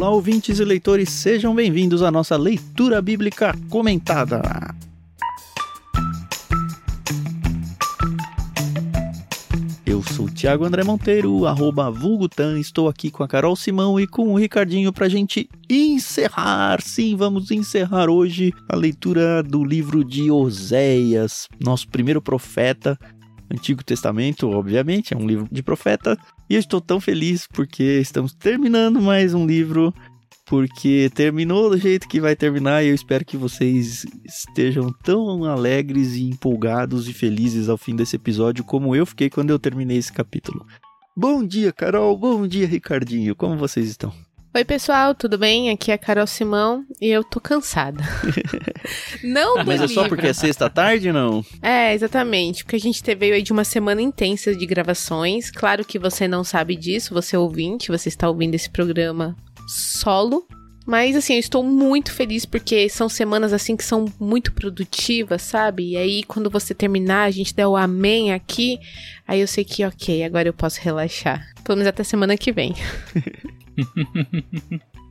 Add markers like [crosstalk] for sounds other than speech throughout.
Olá, ouvintes e leitores, sejam bem-vindos à nossa leitura bíblica comentada. Eu sou o Thiago André Monteiro, arroba Vulgutan, estou aqui com a Carol Simão e com o Ricardinho pra gente encerrar, sim, vamos encerrar hoje a leitura do livro de Oséias, nosso primeiro profeta, Antigo Testamento, obviamente, é um livro de profeta, e eu estou tão feliz porque estamos terminando mais um livro porque terminou do jeito que vai terminar e eu espero que vocês estejam tão alegres e empolgados e felizes ao fim desse episódio como eu fiquei quando eu terminei esse capítulo. Bom dia, Carol. Bom dia, Ricardinho. Como vocês estão? Oi, pessoal, tudo bem? Aqui é a Carol Simão e eu tô cansada. [laughs] não do Mas é só porque é sexta-tarde, não? É, exatamente. Porque a gente teve aí de uma semana intensa de gravações. Claro que você não sabe disso, você é ouvinte, você está ouvindo esse programa solo. Mas assim, eu estou muito feliz porque são semanas assim que são muito produtivas, sabe? E aí quando você terminar, a gente der o amém aqui, aí eu sei que OK, agora eu posso relaxar. Pelo menos até semana que vem. [laughs]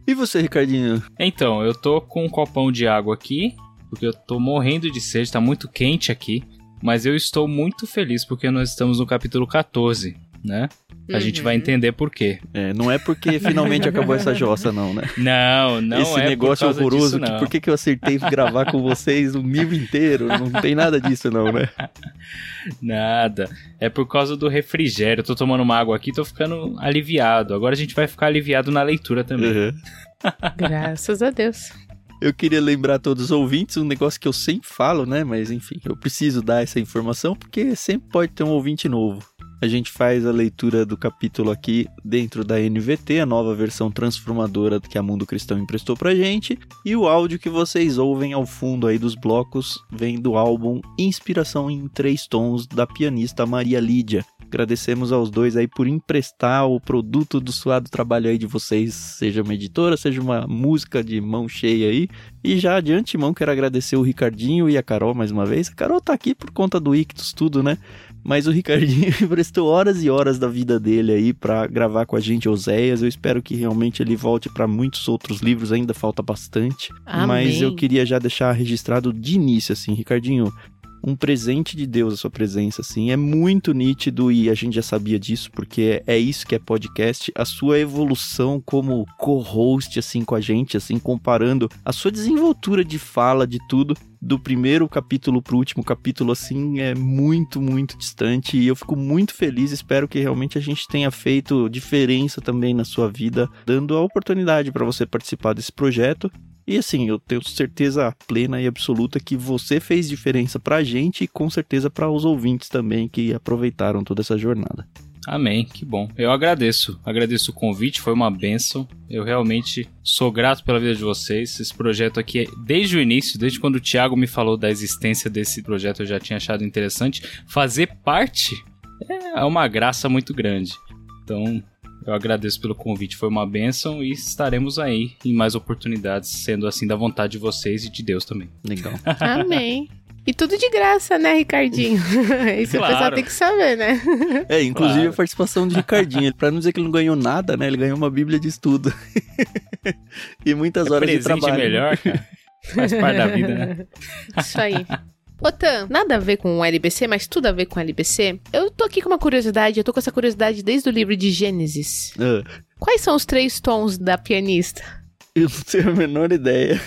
E você, Ricardinho? Então, eu tô com um copão de água aqui, porque eu tô morrendo de sede, tá muito quente aqui. Mas eu estou muito feliz porque nós estamos no capítulo 14, né? A gente vai Uhum. entender por quê. É, não é porque finalmente acabou essa jossa, não, né? [laughs] Não, não Esse é por negócio causa horroroso, disso, que por que, que eu acertei gravar com vocês o mil inteiro? Não tem nada disso, não, né? [laughs] Nada. É por causa do refrigério. Eu tô tomando uma água aqui, tô ficando aliviado. Agora a gente vai ficar aliviado na leitura também. Uhum. [laughs] Graças a Deus. Eu queria lembrar a todos os ouvintes um negócio que eu sempre falo, né? Mas enfim, eu preciso dar essa informação porque sempre pode ter um ouvinte novo. A gente faz a leitura do capítulo aqui dentro da NVT, a nova versão transformadora que a Mundo Cristão emprestou pra gente. E o áudio que vocês ouvem ao fundo aí dos blocos vem do álbum Inspiração em Três Tons, da pianista Maria Lídia. Agradecemos aos dois aí por emprestar o produto do suado trabalho aí de vocês, seja uma editora, seja uma música de mão cheia aí. E já de antemão quero agradecer o Ricardinho e a Carol mais uma vez. A Carol tá aqui por conta do Ictus, tudo, né? Mas o Ricardinho [laughs] emprestou horas e horas da vida dele aí pra gravar com a gente Oséias. Eu espero que realmente ele volte pra muitos outros livros, ainda falta bastante. Amém. Mas eu queria já deixar registrado de início, assim, Ricardinho, um presente de Deus a sua presença, assim, é muito nítido e a gente já sabia disso, porque é isso que é podcast, a sua evolução como co-host, assim, com a gente, assim, comparando a sua desenvoltura de fala, de tudo, do primeiro capítulo pro último capítulo, assim, é muito, muito distante e eu fico muito feliz, espero que realmente a gente tenha feito diferença também na sua vida, dando a oportunidade para você participar desse projeto e assim, eu tenho certeza plena e absoluta que você fez diferença pra gente e com certeza para os ouvintes também que aproveitaram toda essa jornada. Amém, que bom. Eu agradeço. Agradeço o convite, foi uma benção. Eu realmente sou grato pela vida de vocês. Esse projeto aqui, desde o início, desde quando o Thiago me falou da existência desse projeto, eu já tinha achado interessante. Fazer parte é uma graça muito grande. Então, eu agradeço pelo convite, foi uma benção e estaremos aí em mais oportunidades, sendo assim da vontade de vocês e de Deus também. Legal. [laughs] Amém. E tudo de graça, né, Ricardinho? [laughs] Isso o pessoal Claro. tem que saber, né? É, inclusive Claro. a participação de Ricardinho, pra não dizer que ele não ganhou nada, né? Ele ganhou uma bíblia de estudo. [laughs] e muitas É horas de trabalho. melhor, cara. Faz parte da vida, né? [laughs] Isso aí. Otan, nada a ver com o LBC, mas tudo a ver com o LBC. Eu tô aqui com uma curiosidade, eu tô com essa curiosidade desde o livro de Gênesis. Ah, Quais são os três tons da pianista? eu não tenho a menor ideia.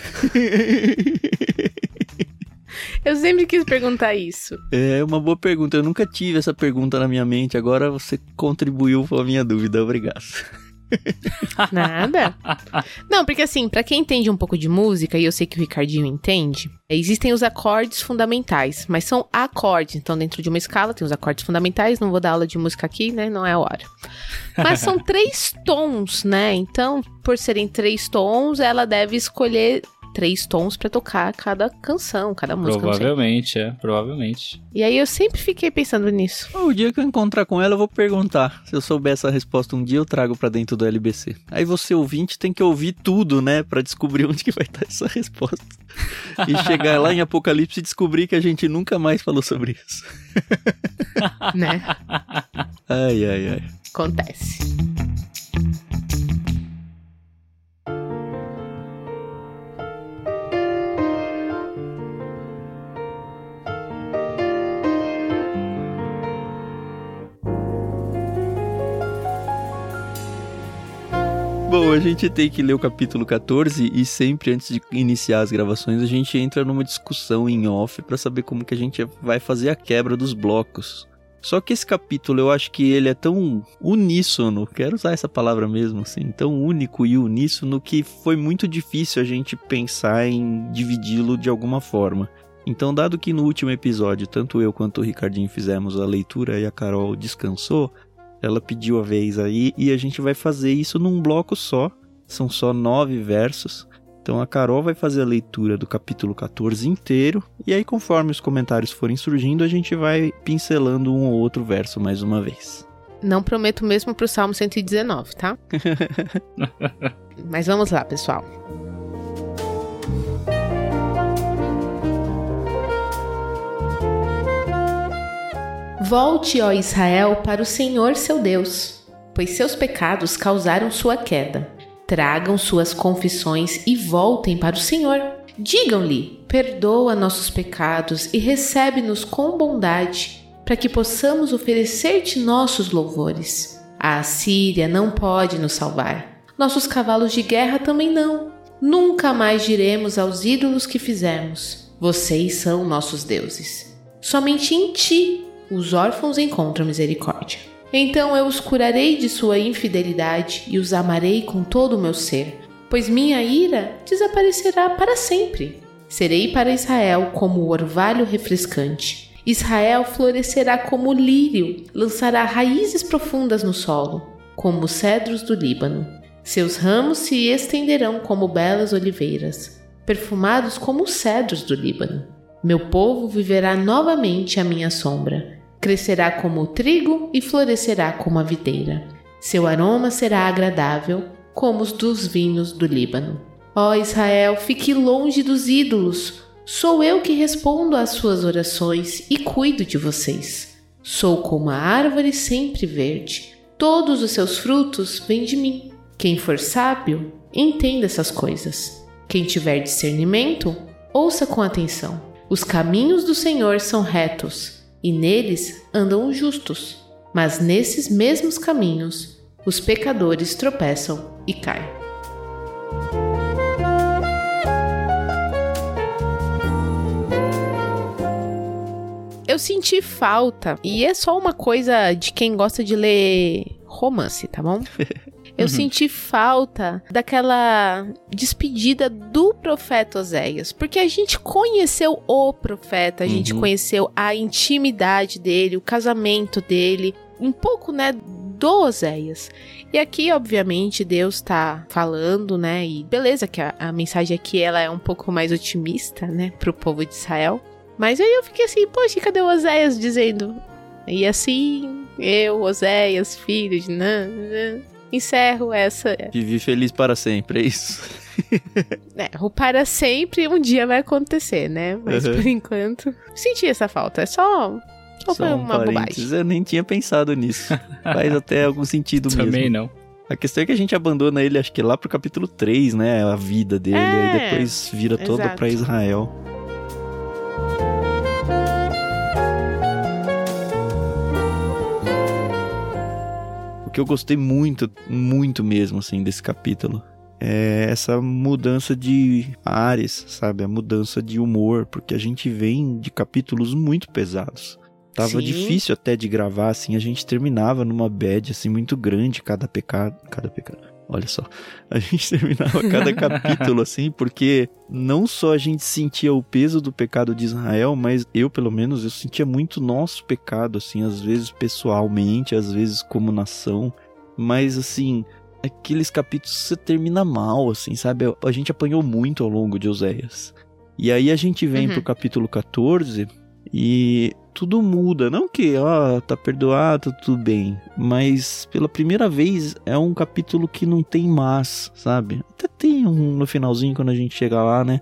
Eu sempre quis perguntar isso. É uma boa pergunta. Eu nunca tive essa pergunta na minha mente. Agora você contribuiu com a minha dúvida. Obrigado. [laughs] Nada? Não, porque assim, pra quem entende um pouco de música, e eu sei que o Ricardinho entende, existem os acordes fundamentais, mas são acordes. Então, dentro de uma escala, tem os acordes fundamentais. Não vou dar aula de música aqui, né? Não é a hora. Mas são [laughs] três tons, né? Então, por serem três tons, ela deve escolher três tons pra tocar cada canção, cada música. Provavelmente, é, provavelmente. E aí eu sempre fiquei pensando nisso. O dia que eu encontrar com ela, eu vou perguntar. Se eu souber essa resposta um dia, eu trago pra dentro do LBC. Aí você, ouvinte, tem que ouvir tudo, né? Pra descobrir [laughs] onde que vai estar essa resposta. E chegar lá em Apocalipse e descobrir que a gente nunca mais falou sobre isso. [laughs] né? Ai, ai, ai. Acontece. A gente tem que ler o capítulo 14 e sempre antes de iniciar as gravações a gente entra numa discussão em off para saber como que a gente vai fazer a quebra dos blocos. Só que esse capítulo eu acho que ele é tão uníssono, quero usar essa palavra mesmo assim, tão único e uníssono que foi muito difícil a gente pensar em dividi-lo de alguma forma. Então, dado que no último episódio tanto eu quanto o Ricardinho fizemos a leitura e a Carol descansou, ela pediu a vez aí e a gente vai fazer isso num bloco só. São só nove versos. Então a Carol vai fazer a leitura do capítulo 14 inteiro, e aí, conforme os comentários forem surgindo, a gente vai pincelando um ou outro verso mais uma vez. Não prometo mesmo pro Salmo 119, tá? [laughs] Mas vamos lá, pessoal. Volte, ó Israel, para o Senhor seu Deus, pois seus pecados causaram sua queda tragam suas confissões e voltem para o Senhor. Digam-lhe: perdoa nossos pecados e recebe-nos com bondade, para que possamos oferecer-te nossos louvores. A Assíria não pode nos salvar. Nossos cavalos de guerra também não. Nunca mais diremos aos ídolos que fizemos: Vocês são nossos deuses. Somente em ti os órfãos encontram misericórdia. Então eu os curarei de sua infidelidade e os amarei com todo o meu ser, pois minha ira desaparecerá para sempre. Serei para Israel como o orvalho refrescante. Israel florescerá como o lírio, lançará raízes profundas no solo, como os cedros do Líbano. Seus ramos se estenderão como belas oliveiras, perfumados como os cedros do Líbano. Meu povo viverá novamente à minha sombra crescerá como o trigo e florescerá como a videira. Seu aroma será agradável, como os dos vinhos do Líbano. Ó Israel, fique longe dos ídolos. Sou eu que respondo às suas orações e cuido de vocês. Sou como a árvore sempre verde. Todos os seus frutos vêm de mim. Quem for sábio, entenda essas coisas. Quem tiver discernimento, ouça com atenção. Os caminhos do Senhor são retos e neles andam os justos, mas nesses mesmos caminhos os pecadores tropeçam e caem. Eu senti falta, e é só uma coisa de quem gosta de ler romance, tá bom? [laughs] Eu uhum. senti falta daquela despedida do profeta Oséias, porque a gente conheceu o profeta, a uhum. gente conheceu a intimidade dele, o casamento dele, um pouco, né, do Oséias. E aqui, obviamente, Deus tá falando, né? E beleza que a, a, mensagem aqui ela é um pouco mais otimista, né, pro povo de Israel. Mas aí eu fiquei assim, poxa, cadê o Oséias dizendo? E assim, eu, Oséias, filho de Nan, encerro essa. Vivi feliz para sempre, é isso. é, o para sempre um dia vai acontecer, né? Mas uhum. por enquanto, senti essa falta. É só. Só, só foi uma um bobagem. Eu nem tinha pensado nisso. Faz até algum sentido Também mesmo. Também não. A questão é que a gente abandona ele, acho que lá pro capítulo 3, né? A vida dele. É, e depois vira exato. toda pra Israel. Que eu gostei muito, muito mesmo, assim, desse capítulo é essa mudança de áreas, sabe? A mudança de humor, porque a gente vem de capítulos muito pesados. Tava Sim. difícil até de gravar, assim, a gente terminava numa bad, assim, muito grande cada pecado. Cada pecado. Olha só, a gente [laughs] terminava cada [laughs] capítulo assim, porque não só a gente sentia o peso do pecado de Israel, mas eu, pelo menos, eu sentia muito nosso pecado, assim, às vezes pessoalmente, às vezes como nação, mas assim, aqueles capítulos você termina mal, assim, sabe? A gente apanhou muito ao longo de Oséias. E aí a gente vem uhum. pro capítulo 14 e tudo muda. Não que, ó, tá perdoado, tudo bem. Mas pela primeira vez é um capítulo que não tem mas, sabe? Até tem um no finalzinho quando a gente chega lá, né?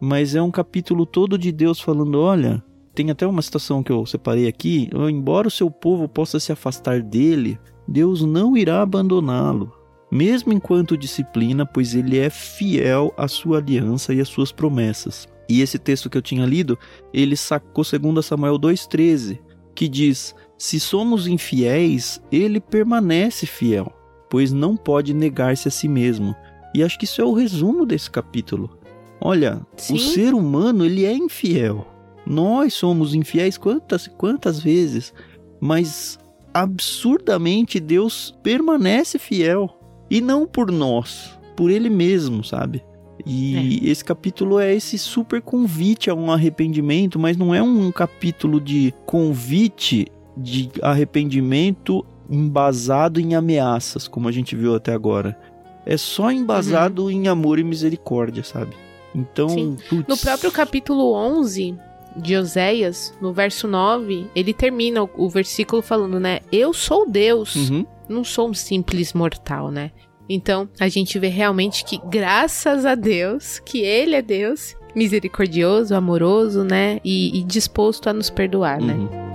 Mas é um capítulo todo de Deus falando: olha, tem até uma situação que eu separei aqui. Embora o seu povo possa se afastar dele, Deus não irá abandoná-lo. Mesmo enquanto disciplina, pois ele é fiel à sua aliança e às suas promessas. E esse texto que eu tinha lido, ele sacou 2 Samuel 2,13, que diz: Se somos infiéis, ele permanece fiel, pois não pode negar-se a si mesmo. E acho que isso é o resumo desse capítulo. Olha, Sim. o ser humano, ele é infiel. Nós somos infiéis quantas quantas vezes, mas absurdamente Deus permanece fiel e não por nós, por ele mesmo, sabe? E esse capítulo é esse super convite a um arrependimento, mas não é um capítulo de convite de arrependimento embasado em ameaças, como a gente viu até agora. É só embasado em amor e misericórdia, sabe? Então, No próprio capítulo 11 de Oséias, no verso 9, ele termina o, o versículo falando, né? Eu sou Deus, Uhum. Não sou um simples mortal, né? Então, a gente vê realmente que, graças a Deus, que Ele é Deus, misericordioso, amoroso, né? E, e disposto a nos perdoar, né? Uhum.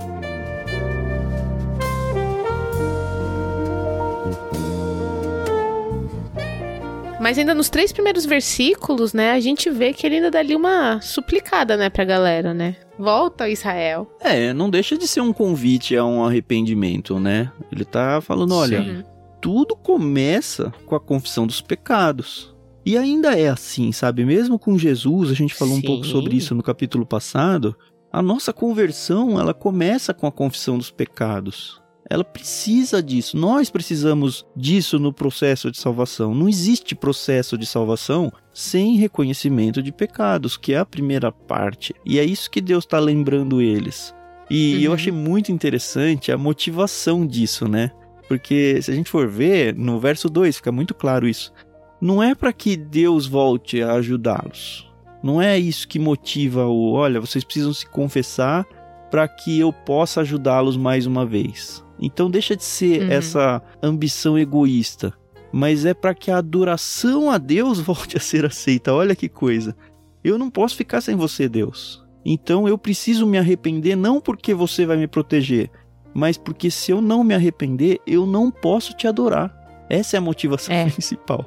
Mas ainda nos três primeiros versículos, né? A gente vê que ele ainda dá ali uma suplicada, né, pra galera, né? Volta, Israel. É, não deixa de ser um convite a um arrependimento, né? Ele tá falando, olha, Sim. Tudo começa com a confissão dos pecados. E ainda é assim, sabe? Mesmo com Jesus, a gente falou um Sim. pouco sobre isso no capítulo passado, a nossa conversão, ela começa com a confissão dos pecados. Ela precisa disso. Nós precisamos disso no processo de salvação. Não existe processo de salvação sem reconhecimento de pecados, que é a primeira parte. E é isso que Deus está lembrando eles. E Uhum. eu achei muito interessante a motivação disso, né? Porque se a gente for ver, no verso 2 fica muito claro isso. Não é para que Deus volte a ajudá-los. Não é isso que motiva o, olha, vocês precisam se confessar para que eu possa ajudá-los mais uma vez. Então deixa de ser Uhum. essa ambição egoísta, mas é para que a adoração a Deus [laughs] volte a ser aceita. Olha que coisa. Eu não posso ficar sem você, Deus. Então eu preciso me arrepender não porque você vai me proteger, mas porque se eu não me arrepender, eu não posso te adorar. Essa é a motivação É. [laughs] principal.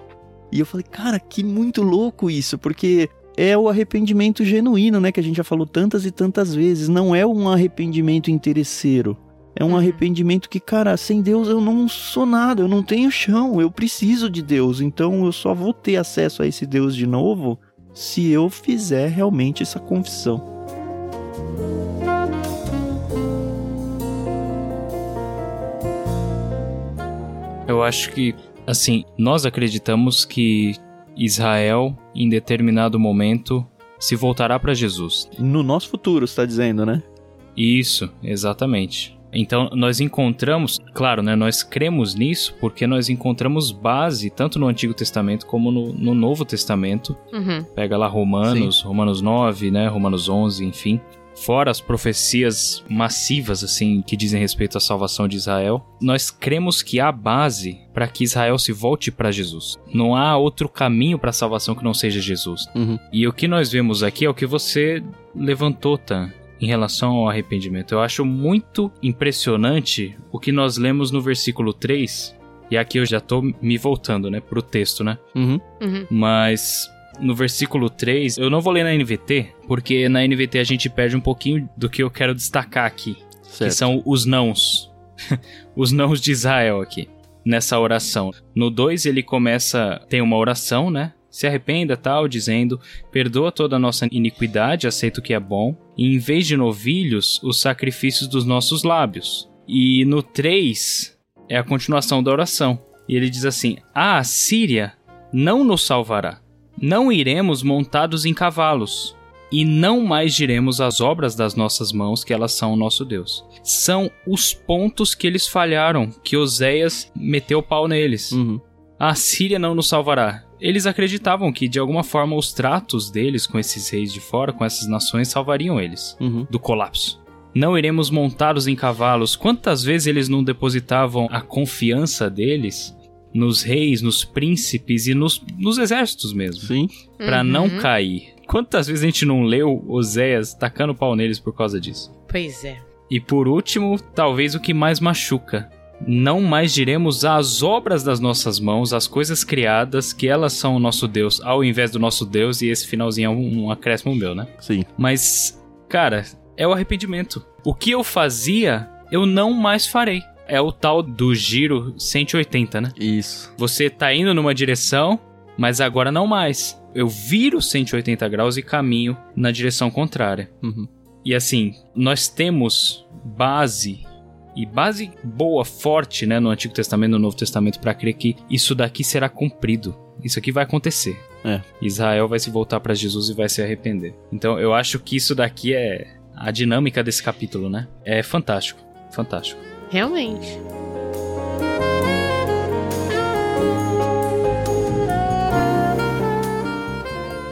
E eu falei, cara, que muito louco isso, porque é o arrependimento genuíno, né, que a gente já falou tantas e tantas vezes, não é um arrependimento interesseiro. É um Uhum. arrependimento que, cara, sem Deus eu não sou nada, eu não tenho chão, eu preciso de Deus, então eu só vou ter acesso a esse Deus de novo se eu fizer realmente essa confissão. Eu acho que, assim, nós acreditamos que Israel, em determinado momento, se voltará para Jesus. No nosso futuro, você tá dizendo, né? Isso, exatamente. Então nós encontramos, claro, né, nós cremos nisso porque nós encontramos base tanto no Antigo Testamento como no, no Novo Testamento. Uhum. Pega lá Romanos, Romanos 9, né, Romanos 11, enfim. Fora as profecias massivas, assim, que dizem respeito à salvação de Israel, nós cremos que há base para que Israel se volte para Jesus. Não há outro caminho para a salvação que não seja Jesus. Uhum. E o que nós vemos aqui é o que você levantou, Tan, em relação ao arrependimento. Eu acho muito impressionante o que nós lemos no versículo 3. E aqui eu já tô me voltando, né, pro texto, né? Uhum. Uhum. Mas no versículo 3, eu não vou ler na NVT, porque na NVT a gente perde um pouquinho do que eu quero destacar aqui, que Certo. são os nãos. [laughs] os nãos de Israel aqui, nessa oração. No 2 ele começa, tem uma oração, né? Se arrependa, tal, dizendo: Perdoa toda a nossa iniquidade, aceita o que é bom, e em vez de novilhos, os sacrifícios dos nossos lábios. E no 3 é a continuação da oração. E ele diz assim: A Assíria não nos salvará. Não iremos montados em cavalos, e não mais diremos as obras das nossas mãos, que elas são o nosso Deus. São os pontos que eles falharam, que Oséias meteu o pau neles. Uhum. A Síria não nos salvará. Eles acreditavam que, de alguma forma, os tratos deles com esses reis de fora, com essas nações, salvariam eles Uhum. do colapso. Não iremos montados em cavalos. Quantas vezes eles não depositavam a confiança deles nos reis, nos príncipes e nos, nos exércitos mesmo, Sim. Pra Uhum. não cair? Quantas vezes a gente não leu Oséias tacando pau neles por causa disso? Pois é. E por último, talvez o que mais machuca. Não mais diremos as obras das nossas mãos, as coisas criadas, que elas são o nosso Deus, ao invés do nosso Deus, e esse finalzinho é um, um acréscimo meu, né? Sim. Mas, cara, é o arrependimento. O que eu fazia, eu não mais farei. é o tal do giro 180, né? Isso. Você tá indo numa direção, mas agora não mais. Eu viro 180 graus e caminho na direção contrária. Uhum. E assim, nós temos base e base boa, forte, né, no Antigo Testamento e no Novo Testamento para crer que isso daqui será cumprido. Isso aqui vai acontecer. É. Israel vai se voltar para Jesus e vai se arrepender. Então eu acho que isso daqui é a dinâmica desse capítulo, né? É fantástico, fantástico. Realmente.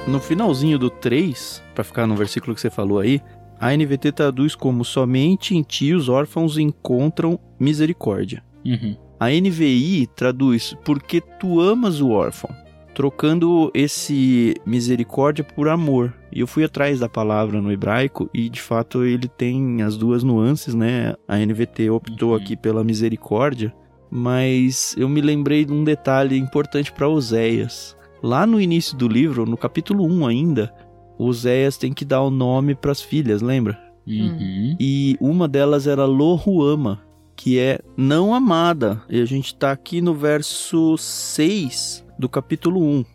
No finalzinho do 3, para ficar no versículo que você falou aí, a NVT traduz como somente em ti os órfãos encontram misericórdia. Uhum. A NVI traduz porque tu amas o órfão, trocando esse misericórdia por amor. E eu fui atrás da palavra no hebraico e de fato ele tem as duas nuances, né? A NVT optou Uhum. aqui pela misericórdia, mas eu me lembrei de um detalhe importante para Oséias. Lá no início do livro, no capítulo 1 ainda, Oséias tem que dar o nome para as filhas, lembra? Uhum. E uma delas era Lohuama, que é não amada. E a gente tá aqui no verso 6 do capítulo 1.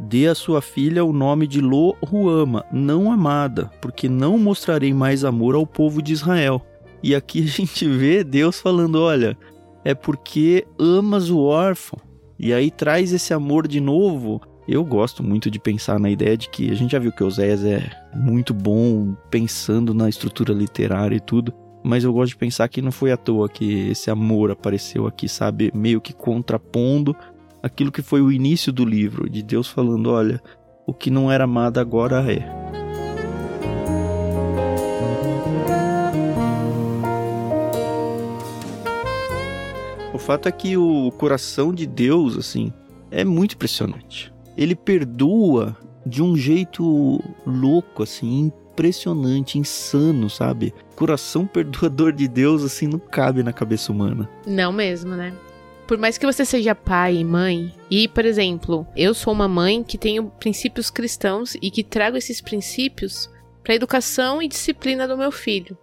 Dê a sua filha o nome de Lohuama, não amada, porque não mostrarei mais amor ao povo de Israel. E aqui [laughs] a gente vê Deus falando: olha, é porque amas o órfão. E aí traz esse amor de novo. Eu gosto muito de pensar na ideia de que a gente já viu que Oséias é muito bom pensando na estrutura literária e tudo. Mas eu gosto de pensar que não foi à toa que esse amor apareceu aqui, sabe? Meio que contrapondo aquilo que foi o início do livro, de Deus falando: olha, o que não era amado agora é. O fato é que o coração de Deus, assim, é muito impressionante. Ele perdoa de um jeito louco, assim, impressionante, insano, sabe? Coração perdoador de Deus, assim, não cabe na cabeça humana. Não mesmo, né? Por mais que você seja pai e mãe, e, por exemplo, eu sou uma mãe que tenho princípios cristãos e que trago esses princípios para educação e disciplina do meu filho.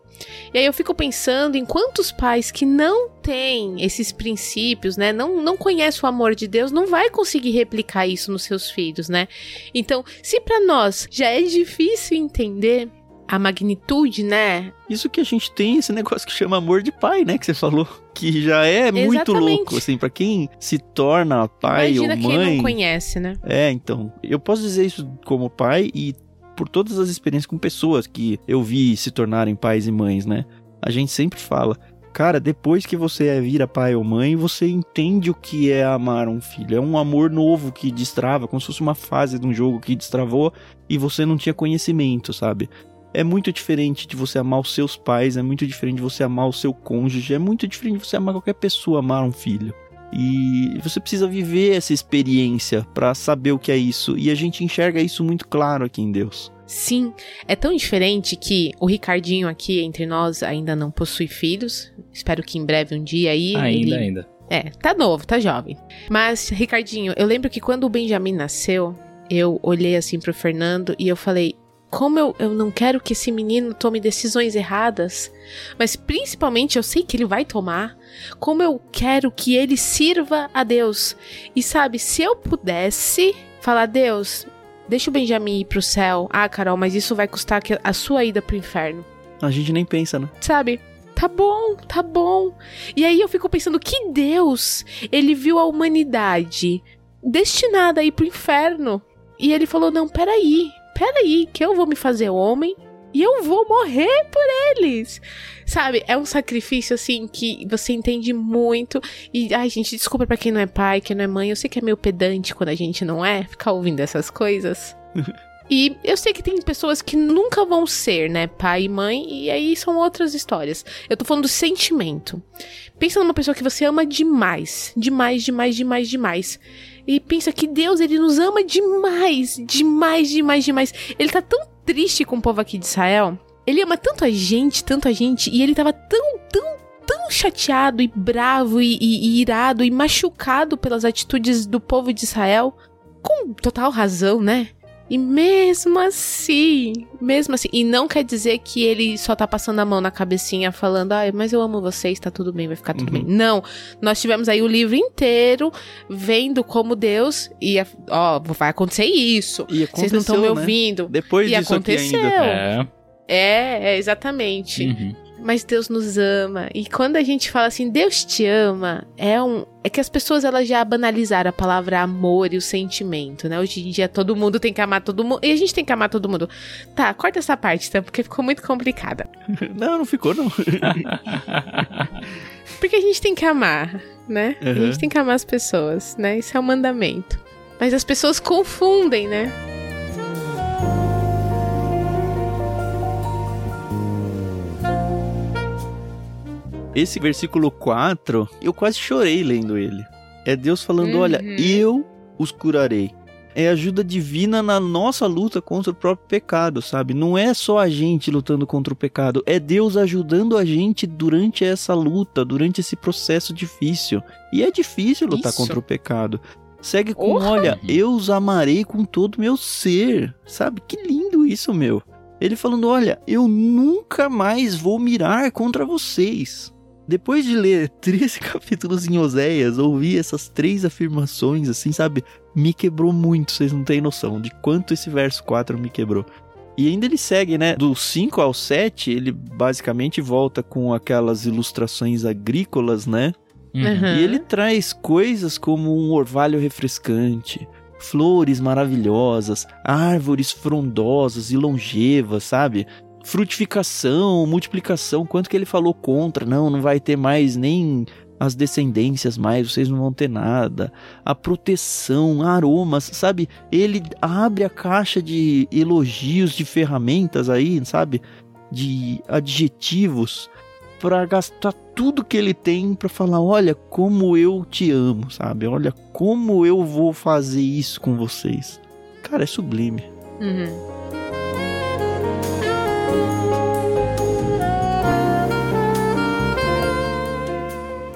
E aí eu fico pensando em quantos pais que não têm esses princípios, né? Não, não conhecem o amor de Deus, não vai conseguir replicar isso nos seus filhos, né? Então, se para nós já é difícil entender a magnitude, né? Isso que a gente tem esse negócio que chama amor de pai, né? Que você falou. Que já é muito Exatamente. louco, assim, pra quem se torna pai Imagina ou quem mãe. não conhece, né? É, então, eu posso dizer isso como pai e por todas as experiências com pessoas que eu vi se tornarem pais e mães, né? A gente sempre fala, cara, depois que você é- vira pai ou mãe, você entende o que é amar um filho. É um amor novo que destrava, como se fosse uma fase de um jogo que destravou e você não tinha conhecimento, sabe? É muito diferente de você amar os seus pais, é muito diferente de você amar o seu cônjuge, é muito diferente de você amar qualquer pessoa, amar um filho. E você precisa viver essa experiência pra saber o que é isso. E a gente enxerga isso muito claro aqui em Deus. Sim, é tão diferente que o Ricardinho aqui entre nós ainda não possui filhos. Espero que em breve um dia aí. Ainda, ele... ainda. É, tá novo, tá jovem. Mas, Ricardinho, eu lembro que quando o Benjamin nasceu, eu olhei assim pro Fernando e eu falei. Como eu, eu não quero que esse menino tome decisões erradas, mas principalmente eu sei que ele vai tomar, como eu quero que ele sirva a Deus. E sabe, se eu pudesse falar, Deus, deixa o Benjamin ir pro céu. Ah, Carol, mas isso vai custar a sua ida pro inferno. A gente nem pensa, né? Sabe? Tá bom, tá bom. E aí eu fico pensando que Deus, ele viu a humanidade destinada a ir pro inferno. E ele falou: "Não, peraí. Peraí, que eu vou me fazer homem e eu vou morrer por eles". Sabe? É um sacrifício assim que você entende muito. E ai, gente, desculpa pra quem não é pai, quem não é mãe. Eu sei que é meio pedante quando a gente não é ficar ouvindo essas coisas. [laughs] E eu sei que tem pessoas que nunca vão ser, né, pai e mãe, e aí são outras histórias. Eu tô falando do sentimento. Pensa numa pessoa que você ama demais, demais, demais, demais, demais. E pensa que Deus, ele nos ama demais, demais, demais, demais. Ele tá tão triste com o povo aqui de Israel. Ele ama tanto a gente, tanto a gente, e ele tava tão, tão, tão chateado e bravo e, e- e irado e machucado pelas atitudes do povo de Israel. Com total razão, né? E mesmo assim, mesmo assim, e não quer dizer que ele só tá passando a mão na cabecinha falando, ah, mas eu amo vocês, tá tudo bem, vai ficar tudo Uhum. bem. Não, nós tivemos aí o livro inteiro vendo como Deus ia, ó, vai acontecer isso. E Vocês não estão me né? ouvindo. Depois E disso aconteceu. aqui ainda. É. É, é, exatamente. Uhum. Mas Deus nos ama. E quando a gente fala assim, Deus te ama, é um. É que as pessoas elas já banalizaram a palavra amor e o sentimento, né? Hoje em dia todo mundo tem que amar todo mundo. E a gente tem que amar todo mundo. Tá, corta essa parte, tá? Porque ficou muito complicada. [laughs] Não, não ficou, não. [laughs] Porque a gente tem que amar, né? A Uhum. gente tem que amar as pessoas, né? Isso é um mandamento. Mas as pessoas confundem, né? Esse versículo 4, eu quase chorei lendo ele. É Deus falando: Uhum. olha, eu os curarei. É ajuda divina na nossa luta contra o próprio pecado, sabe? Não é só a gente lutando contra o pecado, é Deus ajudando a gente durante essa luta, durante esse processo difícil. E é difícil lutar Isso. contra o pecado. Segue com: Porra! olha, eu os amarei com todo o meu ser, sabe? Que lindo isso, meu. Ele falando: olha, eu nunca mais vou mirar contra vocês. Depois de ler [laughs] 13 [laughs] capítulos em Oséias, ouvir essas três afirmações, assim, sabe? Me quebrou muito, vocês não têm noção de quanto esse verso 4 me quebrou. E ainda ele segue, né? Do 5 ao 7, ele basicamente volta com aquelas ilustrações agrícolas, né? Uhum. E ele traz coisas como um orvalho refrescante, flores maravilhosas, árvores frondosas e longevas, sabe? Frutificação, multiplicação, quanto que ele falou contra? Não, não vai ter mais nem as descendências mais, vocês não vão ter nada. A proteção, aromas, sabe? Ele abre a caixa de elogios, de ferramentas aí, sabe? De adjetivos para gastar tudo que ele tem para falar, olha como eu te amo, sabe? Olha como eu vou fazer isso com vocês. Cara, é sublime. Uhum.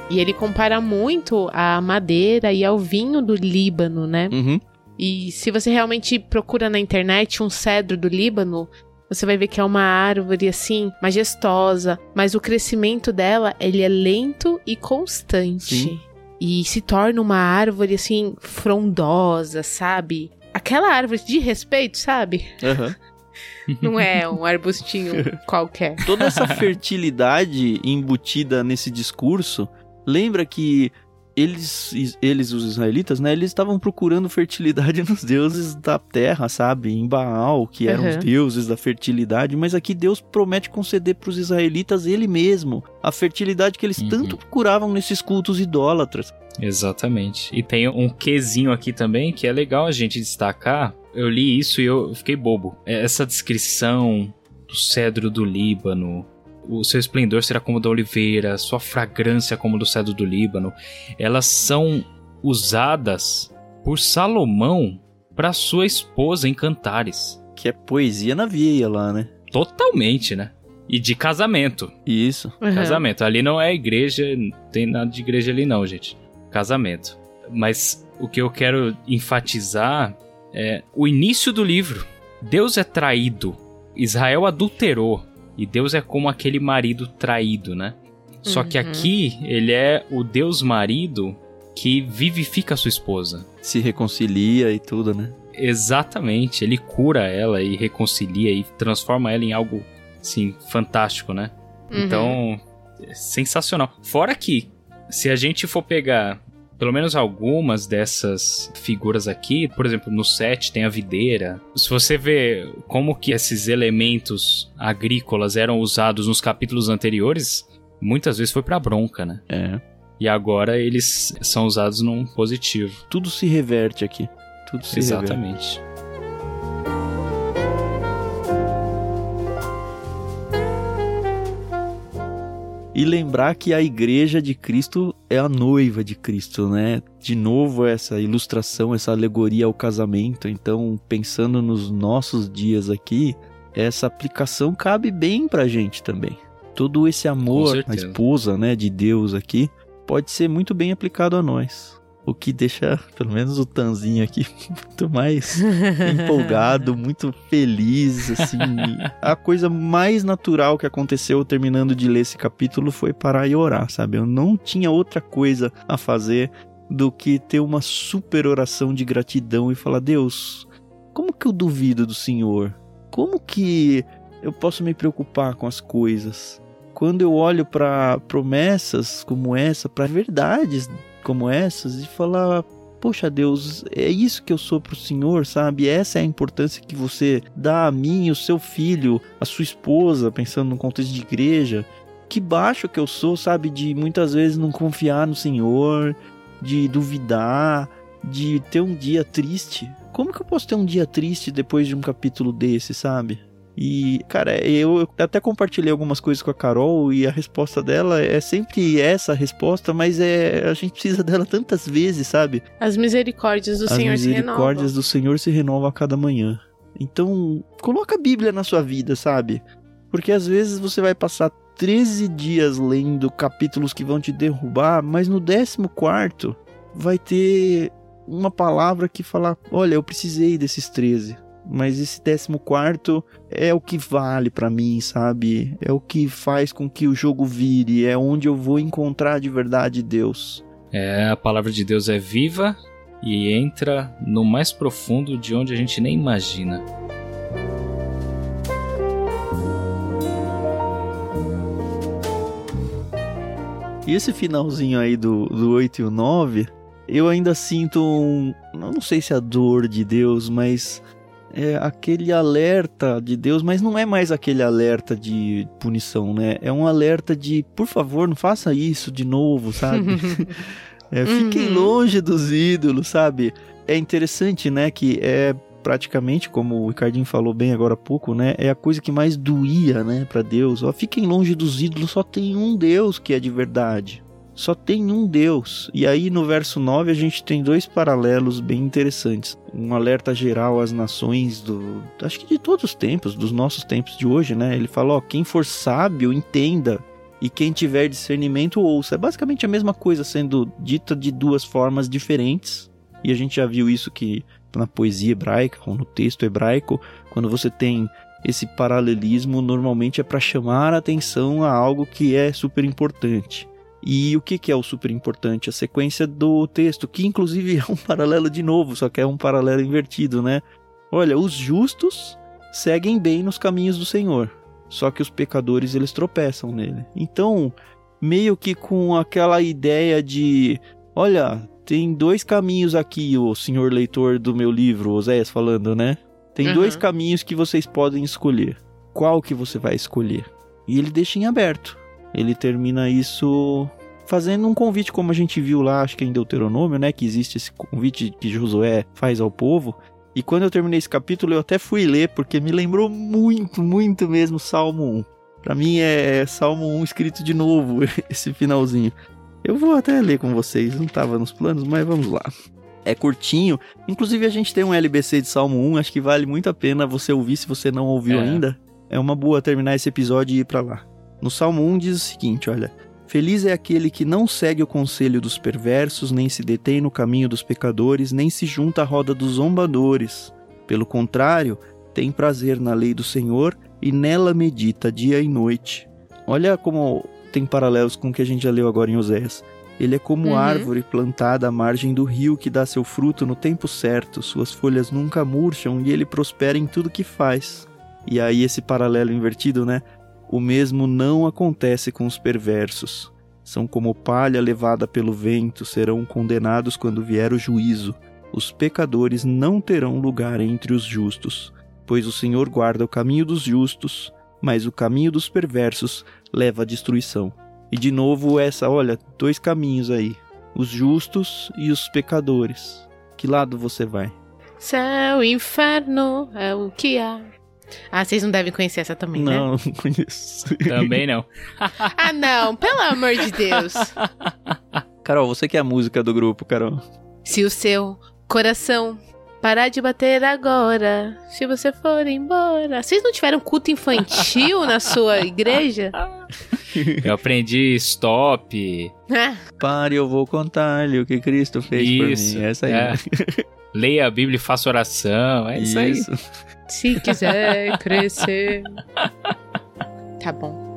E ele compara muito a madeira e ao vinho do Líbano, né? Uhum. E se você realmente procura na internet um cedro do Líbano, você vai ver que é uma árvore assim, majestosa, mas o crescimento dela, ele é lento e constante. Sim. E se torna uma árvore assim frondosa, sabe? Aquela árvore de respeito, sabe? Aham. [laughs] Não é um arbustinho [laughs] qualquer. Toda essa fertilidade embutida nesse discurso, lembra que eles, eles os israelitas, né, eles estavam procurando fertilidade [laughs] nos deuses da terra, sabe? Em Baal, que eram os Uhum. deuses da fertilidade, mas aqui Deus promete conceder para os israelitas ele mesmo, a fertilidade que eles Uhum. tanto procuravam nesses cultos idólatras. Exatamente. E tem um quezinho aqui também que é legal a gente destacar. Eu li isso e eu fiquei bobo. É Essa descrição do cedro do Líbano, o seu esplendor será como da oliveira, sua fragrância como do cedro do Líbano, elas são usadas por Salomão para sua esposa em cantares. Que é poesia na veia lá, né? Totalmente, né? E de casamento. Isso. Uhum. Casamento. Ali não é igreja, não tem nada de igreja ali não, gente. Casamento. Mas o que eu quero enfatizar é o início do livro. Deus é traído. Israel adulterou. E Deus é como aquele marido traído, né? Só que Uhum. aqui ele é o Deus marido que vivifica a sua esposa. Se reconcilia e tudo, né? Exatamente, ele cura ela e reconcilia e transforma ela em algo, assim, fantástico, né? Uhum. Então, é sensacional. Fora que, se a gente for pegar pelo menos algumas dessas figuras aqui, por exemplo, no set tem a videira. Se você vê como que esses elementos agrícolas eram usados nos capítulos anteriores, muitas vezes foi pra bronca, né? É. E agora eles são usados num positivo. Tudo se reverte aqui. Tudo se reverte. E lembrar que a igreja de Cristo é a noiva de Cristo, né? De novo, essa ilustração, essa alegoria ao casamento. Então, pensando nos nossos dias aqui, essa aplicação cabe bem pra gente também. Todo esse amor à esposa, né, de Deus aqui, pode ser muito bem aplicado a nós. O que deixa, pelo menos o Tanzinho aqui, [laughs] muito mais empolgado, [laughs] muito feliz, assim. A coisa mais natural que aconteceu terminando de ler esse capítulo foi parar e orar, sabe? Eu não tinha outra coisa a fazer do que ter uma super oração de gratidão e falar: Deus, como que eu duvido do Senhor? Como que eu posso me preocupar com as coisas? Quando eu olho para promessas como essa, para verdades como essas e falar: Poxa Deus, é isso que eu sou pro Senhor, sabe? Essa é a importância que você dá a mim, o seu filho, a sua esposa, pensando no contexto de igreja. Que baixo que eu sou, sabe? De muitas vezes não confiar no Senhor, de duvidar, de ter um dia triste. Como que eu posso ter um dia triste depois de um capítulo desse, sabe? E, cara, eu até compartilhei algumas coisas com a Carol e a resposta dela é sempre essa resposta, mas é a gente precisa dela tantas vezes, sabe? As misericórdias do As Senhor se renovam. misericórdias do Senhor se renovam a cada manhã. Então, coloca a Bíblia na sua vida, sabe? Porque às vezes você vai passar 13 dias lendo capítulos que vão te derrubar, mas no 14 vai ter uma palavra que fala: Olha, eu precisei desses 13 mas esse 14 é o que vale para mim, sabe? É o que faz com que o jogo vire, é onde eu vou encontrar de verdade Deus. É, a palavra de Deus é viva e entra no mais profundo de onde a gente nem imagina. E esse finalzinho aí do, do 8 e o 9, eu ainda sinto um. Não sei se é a dor de Deus, mas é aquele alerta de Deus, mas não é mais aquele alerta de punição, né? É um alerta de, por favor, não faça isso de novo, sabe? [laughs] é, fiquem Uhum. longe dos ídolos, sabe? É interessante, né, que é praticamente, como o Ricardinho falou bem agora há pouco, né, é a coisa que mais doía, né, para Deus. Ó, fiquem longe dos ídolos, só tem um Deus que é de verdade. Só tem um Deus. E aí no verso 9 a gente tem dois paralelos bem interessantes. Um alerta geral às nações do, acho que de todos os tempos, dos nossos tempos de hoje, né? Ele fala, ó, quem for sábio, entenda. E quem tiver discernimento, ouça. É basicamente a mesma coisa sendo dita de duas formas diferentes. E a gente já viu isso que na poesia hebraica ou no texto hebraico, quando você tem esse paralelismo, normalmente é para chamar a atenção a algo que é super importante. E o que, que é o super importante? A sequência do texto, que inclusive [laughs] é um paralelo de novo, só que é um paralelo invertido, né? Olha, os justos seguem bem nos caminhos do Senhor, só que os pecadores eles tropeçam nele. Então, meio que com aquela ideia de, olha, tem dois caminhos aqui, o senhor leitor do meu livro, Oséias falando, né? Tem Uhum. dois caminhos que vocês podem escolher. Qual que você vai escolher? E ele deixa em aberto. Ele termina isso fazendo um convite, como a gente viu lá, acho que em Deuteronômio, né? Que existe esse convite que Josué faz ao povo. E quando eu terminei esse capítulo, eu até fui ler, porque me lembrou muito, muito mesmo Salmo 1. Pra mim é Salmo 1 escrito de novo, [laughs] esse finalzinho. Eu vou até ler com vocês, não tava nos planos, mas vamos lá. É curtinho. Inclusive a gente tem um LBC de Salmo 1, acho que vale muito a pena você ouvir se você não ouviu É. ainda. É uma boa terminar esse episódio e ir pra lá. No Salmo 1 diz o seguinte, olha: Feliz é aquele que não segue o conselho dos perversos, nem se detém no caminho dos pecadores, nem se junta à roda dos zombadores. Pelo contrário, tem prazer na lei do Senhor e nela medita dia e noite. Olha como tem paralelos com o que a gente já leu agora em Oséias. Ele é como Uhum. árvore plantada à margem do rio que dá seu fruto no tempo certo, suas folhas nunca murcham e ele prospera em tudo que faz. E aí esse paralelo invertido, né? O mesmo não acontece com os perversos. São como palha levada pelo vento, serão condenados quando vier o juízo. Os pecadores não terão lugar entre os justos, pois o Senhor guarda o caminho dos justos, mas o caminho dos perversos leva à destruição. E de novo essa, olha, dois caminhos aí, os justos e os pecadores. Que lado você vai? Céu, inferno, é o que há. Ah, vocês não devem conhecer essa também, né? Não, [laughs] não conheço. Também não. [laughs] Ah, não, pelo amor de Deus. [laughs] Carol, você que é a música do grupo, Carol. Se o seu coração parar de bater agora, se você for embora. Vocês não tiveram culto infantil na sua igreja? Eu aprendi stop. Ah, Pare, eu vou contar-lhe o que Cristo fez Isso, por mim. Essa aí. é. Leia a Bíblia e faça oração. É isso, aí. Se quiser crescer. Tá bom.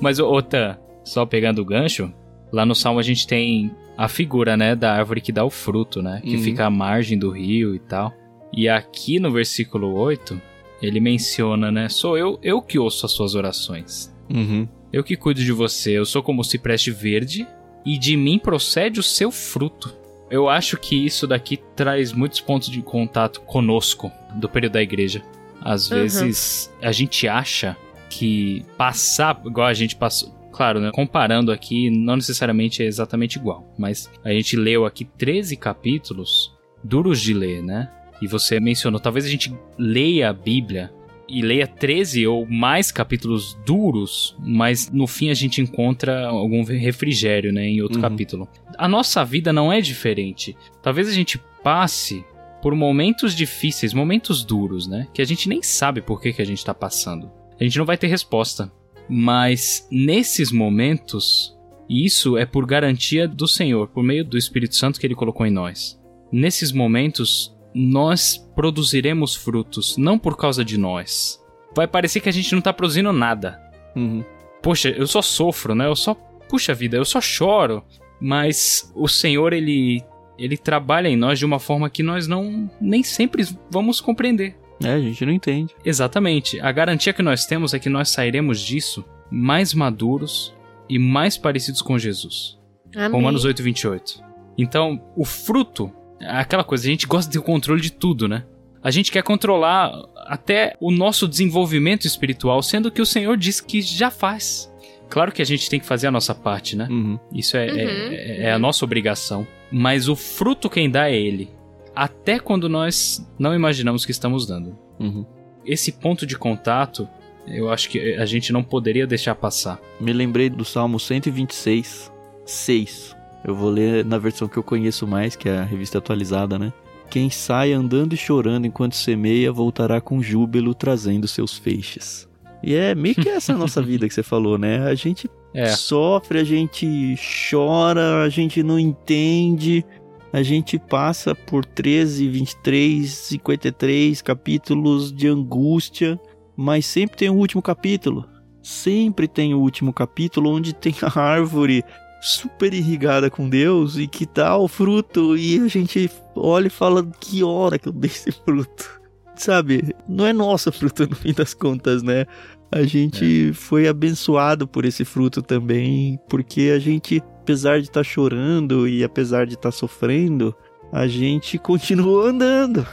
Mas, Tan, só pegando o gancho, lá no Salmo a gente tem a figura, né, da árvore que dá o fruto, né? Que Uhum. fica à margem do rio e tal. E aqui no versículo 8, ele menciona, né? Sou eu, eu que ouço as suas orações. Uhum. Eu que cuido de você, eu sou como o cipreste verde, e de mim procede o seu fruto. Eu acho que isso daqui traz muitos pontos de contato conosco do período da igreja. Às Uhum. vezes a gente acha que passar igual a gente passou. Claro, né? Comparando aqui, não necessariamente é exatamente igual. Mas a gente leu aqui 13 capítulos duros de ler, né? E você mencionou, talvez a gente leia a Bíblia e leia 13 ou mais capítulos duros, mas no fim a gente encontra algum refrigério, né, em outro Uhum. capítulo. A nossa vida não é diferente. Talvez a gente passe por momentos difíceis, momentos duros, né, que a gente nem sabe por que, que a gente tá passando. A gente não vai ter resposta. Mas nesses momentos, e isso é por garantia do Senhor, por meio do Espírito Santo que ele colocou em nós. Nesses momentos, nós produziremos frutos, não por causa de nós. Vai parecer que a gente não tá produzindo nada. Uhum. Poxa, eu só sofro, né? Eu só, puxa vida, eu só choro. Mas o Senhor, ele ele trabalha em nós de uma forma que nós não nem sempre vamos compreender. É, a gente não entende. Exatamente. A garantia que nós temos é que nós sairemos disso mais maduros e mais parecidos com Jesus. Amém. Romanos 8, 28. Então, o fruto aquela coisa, a gente gosta de ter o controle de tudo, né? A gente quer controlar até o nosso desenvolvimento espiritual, sendo que o Senhor diz que já faz. Claro que a gente tem que fazer a nossa parte, né? Uhum. Isso é, Uhum, é, é a nossa obrigação. Mas o fruto quem dá é Ele. Até quando nós não imaginamos que estamos dando. Uhum. Esse ponto de contato, eu acho que a gente não poderia deixar passar. Me lembrei do Salmo 126, 6. Eu vou ler na versão que eu conheço mais, que é a revista atualizada, né? Quem sai andando e chorando enquanto semeia, voltará com júbilo trazendo seus feixes. E é meio que essa a nossa vida que você falou, né? A gente É. sofre, a gente chora, a gente não entende, a gente passa por 13, 23, 53 capítulos de angústia, mas sempre tem o último capítulo. Sempre tem o último capítulo onde tem a árvore super irrigada com Deus e que dá o fruto e a gente olha e fala que hora que eu dei esse fruto. [laughs] Sabe, não é nosso fruto [laughs] no fim das contas, né? A gente foi abençoado por esse fruto também, porque a gente, apesar de estar chorando e apesar de estar sofrendo, a gente [laughs] continuou andando.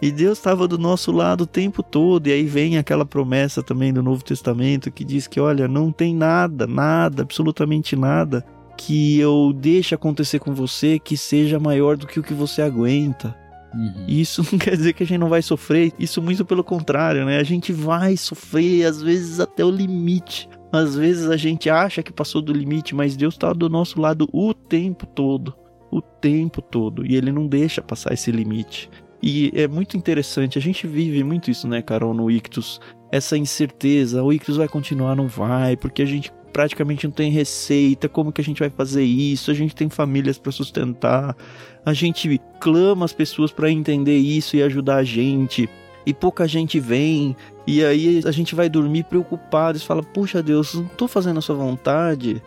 E Deus estava do nosso lado o tempo todo. E aí vem aquela promessa também do Novo Testamento que diz que, olha, não tem nada, nada, absolutamente nada que eu deixe acontecer com você que seja maior do que o que você aguenta. Uhum. E isso [laughs] não quer dizer que a gente não vai sofrer, isso muito pelo contrário, né? A gente vai sofrer, às vezes até o limite. Às vezes a gente acha que passou do limite, mas Deus está do nosso lado o tempo todo. O tempo todo. E Ele não deixa passar esse limite. E é muito interessante, a gente vive muito isso, né, Carol, no Ictus. Essa incerteza, o Ictus vai continuar, não vai, porque a gente praticamente não tem receita, como que a gente vai fazer isso? A gente tem famílias para sustentar, a gente clama as pessoas para entender isso e ajudar a gente, e pouca gente vem, e aí a gente vai dormir preocupado e fala: Puxa Deus, não tô fazendo a sua vontade.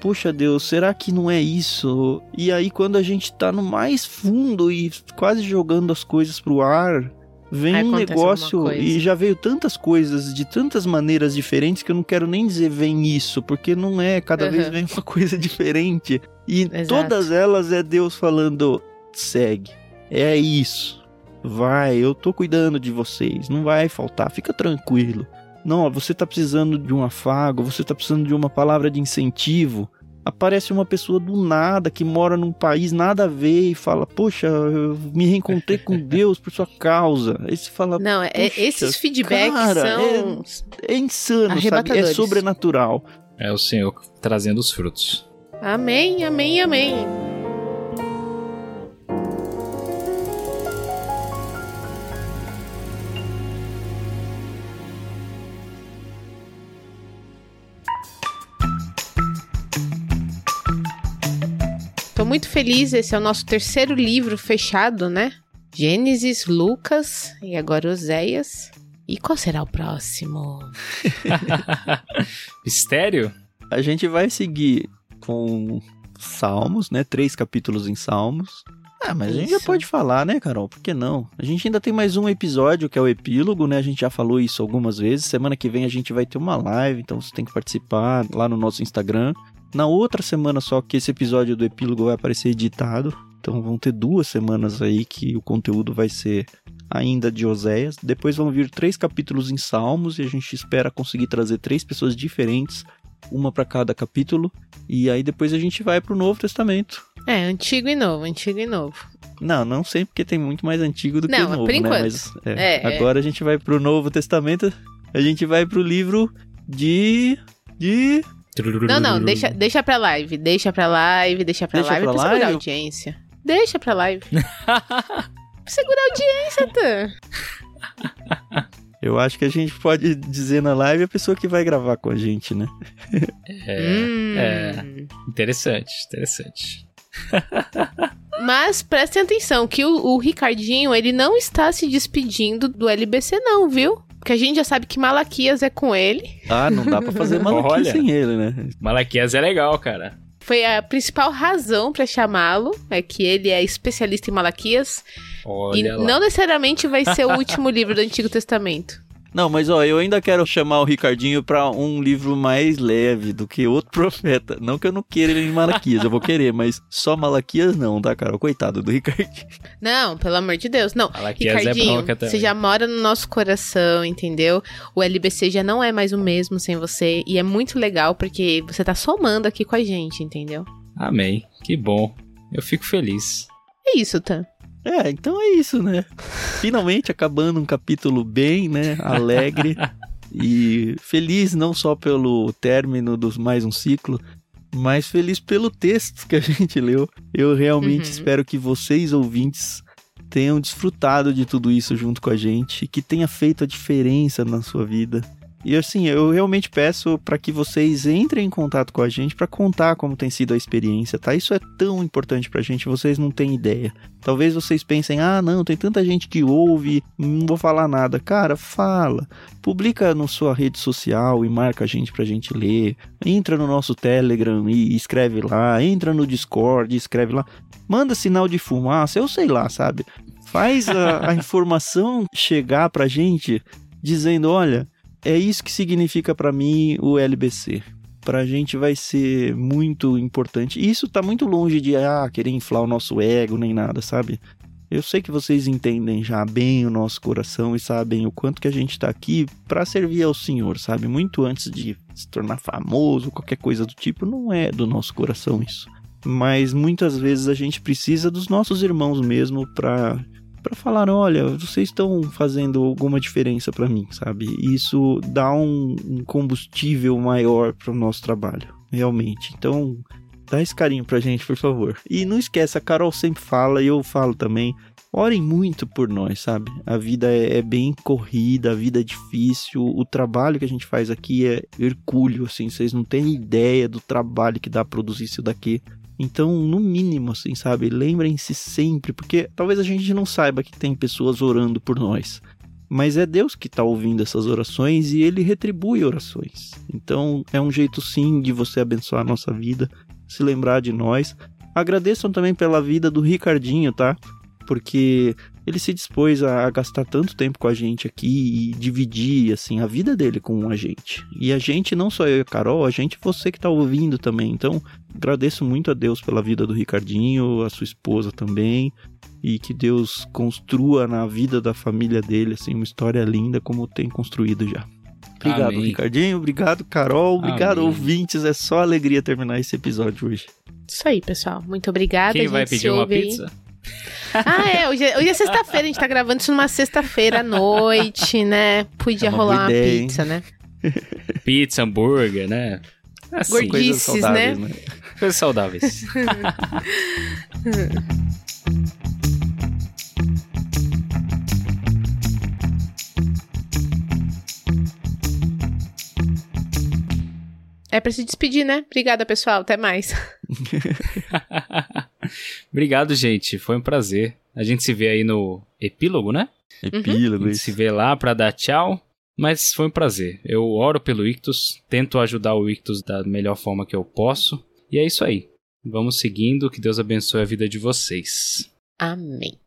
Puxa Deus, será que não é isso? E aí, quando a gente tá no mais fundo e quase jogando as coisas pro ar, vem Aí um negócio e já veio tantas coisas de tantas maneiras diferentes que eu não quero nem dizer vem isso, porque não é, cada Uhum. vez vem uma [laughs] coisa diferente. E Exato. todas elas é Deus falando: segue, é isso, vai, eu tô cuidando de vocês, não vai faltar, fica tranquilo. Não, você tá precisando de um afago, você tá precisando de uma palavra de incentivo. Aparece uma pessoa do nada que mora num país nada a ver e fala: Poxa, eu me reencontrei com [laughs] Deus por sua causa. Aí você fala: Não, é, é- esses feedbacks cara, são. É insano, sabe? É sobrenatural. É o Senhor trazendo os frutos. Amém, amém, amém. Muito feliz. Esse é o nosso terceiro livro fechado, né? Gênesis, Lucas e agora Oséias. E qual será o próximo? [laughs] Mistério? A gente vai seguir com Salmos, né? Três capítulos em Salmos. Ah, mas a gente já Isso. pode falar, né, Carol? Por que não? A gente ainda tem mais um episódio que é o epílogo, né? A gente já falou isso algumas vezes. Semana que vem a gente vai ter uma live, então você tem que participar lá no nosso Instagram. Na outra semana só que esse episódio do epílogo vai aparecer editado. Então vão ter duas semanas aí que o conteúdo vai ser ainda de Oséias. Depois vão vir três capítulos em Salmos e a gente espera conseguir trazer três pessoas diferentes, uma para cada capítulo. E aí depois a gente vai pro Novo Testamento. É, antigo e novo, antigo e novo. Não, não sei porque tem muito mais antigo do que Não, novo, por né? enquanto. Mas é, É, é. agora a gente vai pro Novo Testamento. A gente vai pro livro de de Não, não, deixa, deixa pra live, deixa pra live, deixa pra Deixa live pra pra segurar a live? audiência. Deixa pra live. [laughs] Segurar a audiência, Tan. [laughs] Eu acho que a gente pode dizer na live a pessoa que vai gravar com a gente, né? É, Hum. é. interessante, interessante. [laughs] Mas prestem atenção que o, o Ricardinho, ele não está se despedindo do LBC não, viu? Porque a gente já sabe que Malaquias é com ele. Ah, não dá pra fazer [laughs] Olha. sem ele, né? Malaquias é legal, cara. Foi a principal razão pra chamá-lo, é que ele é especialista em Malaquias. Olha e lá. não necessariamente vai ser o último [laughs] livro do Antigo Testamento. Não, mas ó, eu ainda quero chamar o Ricardinho pra um livro mais leve do que outro [laughs] profeta. Não que eu não queira ele em Malaquias, eu vou querer, mas só Malaquias não, tá, cara? Coitado do Ricardinho. Não, pelo amor de Deus. Não, Malaquias é Ricardinho, também. você já mora no nosso coração, entendeu? O LBC já não é mais o mesmo sem você. E é muito legal porque você tá somando aqui com a gente, entendeu? Amém. Que bom. Eu fico feliz. É isso, Tan. É, então é isso, né? Finalmente acabando um capítulo bem, né? Alegre [laughs] e feliz não só pelo término dos mais um ciclo, mas feliz pelo texto que a gente leu. Eu realmente Uhum. espero que vocês ouvintes tenham desfrutado de tudo isso junto com a gente, que tenha feito a diferença na sua vida. E assim, eu realmente peço para que vocês entrem em contato com a gente para contar como tem sido a experiência, tá? Isso é tão importante pra gente, vocês não têm ideia. Talvez vocês pensem, ah, não, tem tanta gente que ouve, não vou falar nada. Cara, fala. Publica na sua rede social e marca a gente pra gente ler. Entra no nosso Telegram e escreve lá. Entra no Discord e escreve lá. Manda sinal de fumaça, eu sei lá, sabe? Faz a, a [laughs] informação chegar pra gente dizendo, olha, é isso que significa pra mim o LBC pra gente vai ser muito importante. E isso tá muito longe de ah, querer inflar o nosso ego nem nada, sabe? Eu sei que vocês entendem já bem o nosso coração e sabem o quanto que a gente tá aqui pra servir ao Senhor, sabe? Muito antes de se tornar famoso, qualquer coisa do tipo, não é do nosso coração isso. Mas muitas vezes a gente precisa dos nossos irmãos mesmo pra para falar, olha, vocês estão fazendo alguma diferença para mim, sabe? Isso dá um, um combustível maior para o nosso trabalho, realmente. Então, dá esse carinho pra gente, por favor. E não esquece, a Carol sempre fala e eu falo também. Orem muito por nós, sabe? A vida é, é bem corrida, a vida é difícil, o trabalho que a gente faz aqui é hercúleo, assim, vocês não têm ideia do trabalho que dá produzir isso daqui. Então, no mínimo, assim, sabe? Lembrem-se sempre, porque talvez a gente não saiba que tem pessoas orando por nós. Mas é Deus que está ouvindo essas orações e ele retribui orações. Então, é um jeito sim de você abençoar a nossa vida, se lembrar de nós. Agradeçam também pela vida do Ricardinho, tá? Porque ele se dispôs a gastar tanto tempo com a gente aqui e dividir assim a vida dele com a gente. E a gente, não só eu e a Carol, a gente você que tá ouvindo também. Então, agradeço muito a Deus pela vida do Ricardinho, a sua esposa também, e que Deus construa na vida da família dele assim uma história linda como tem construído já. Obrigado, Amém. Ricardinho. Obrigado, Carol. Obrigado, Amém. ouvintes. É só alegria terminar esse episódio hoje. Isso aí, pessoal. Muito obrigada. Quem a vai pedir uma ouve aí. Pizza? [laughs] Ah, é. Hoje é, hoje é sexta-feira. A gente tá gravando isso numa sexta-feira à noite, né? Podia É uma rolar uma ideia, hein? pizza, né? [laughs] Pizza, hambúrguer, né? Assim, Gordinho. Coisas saudáveis, né? né? coisas saudáveis. É pra se despedir, né? Obrigada, pessoal. Até mais. [laughs] Obrigado, gente. Foi um prazer. A gente se vê aí no epílogo, né? Epílogo, A gente isso. se vê lá pra dar tchau. Mas foi um prazer. Eu oro pelo Ictus, tento ajudar o Ictus da melhor forma que eu posso. E é isso aí. Vamos seguindo. Que Deus abençoe a vida de vocês. Amém.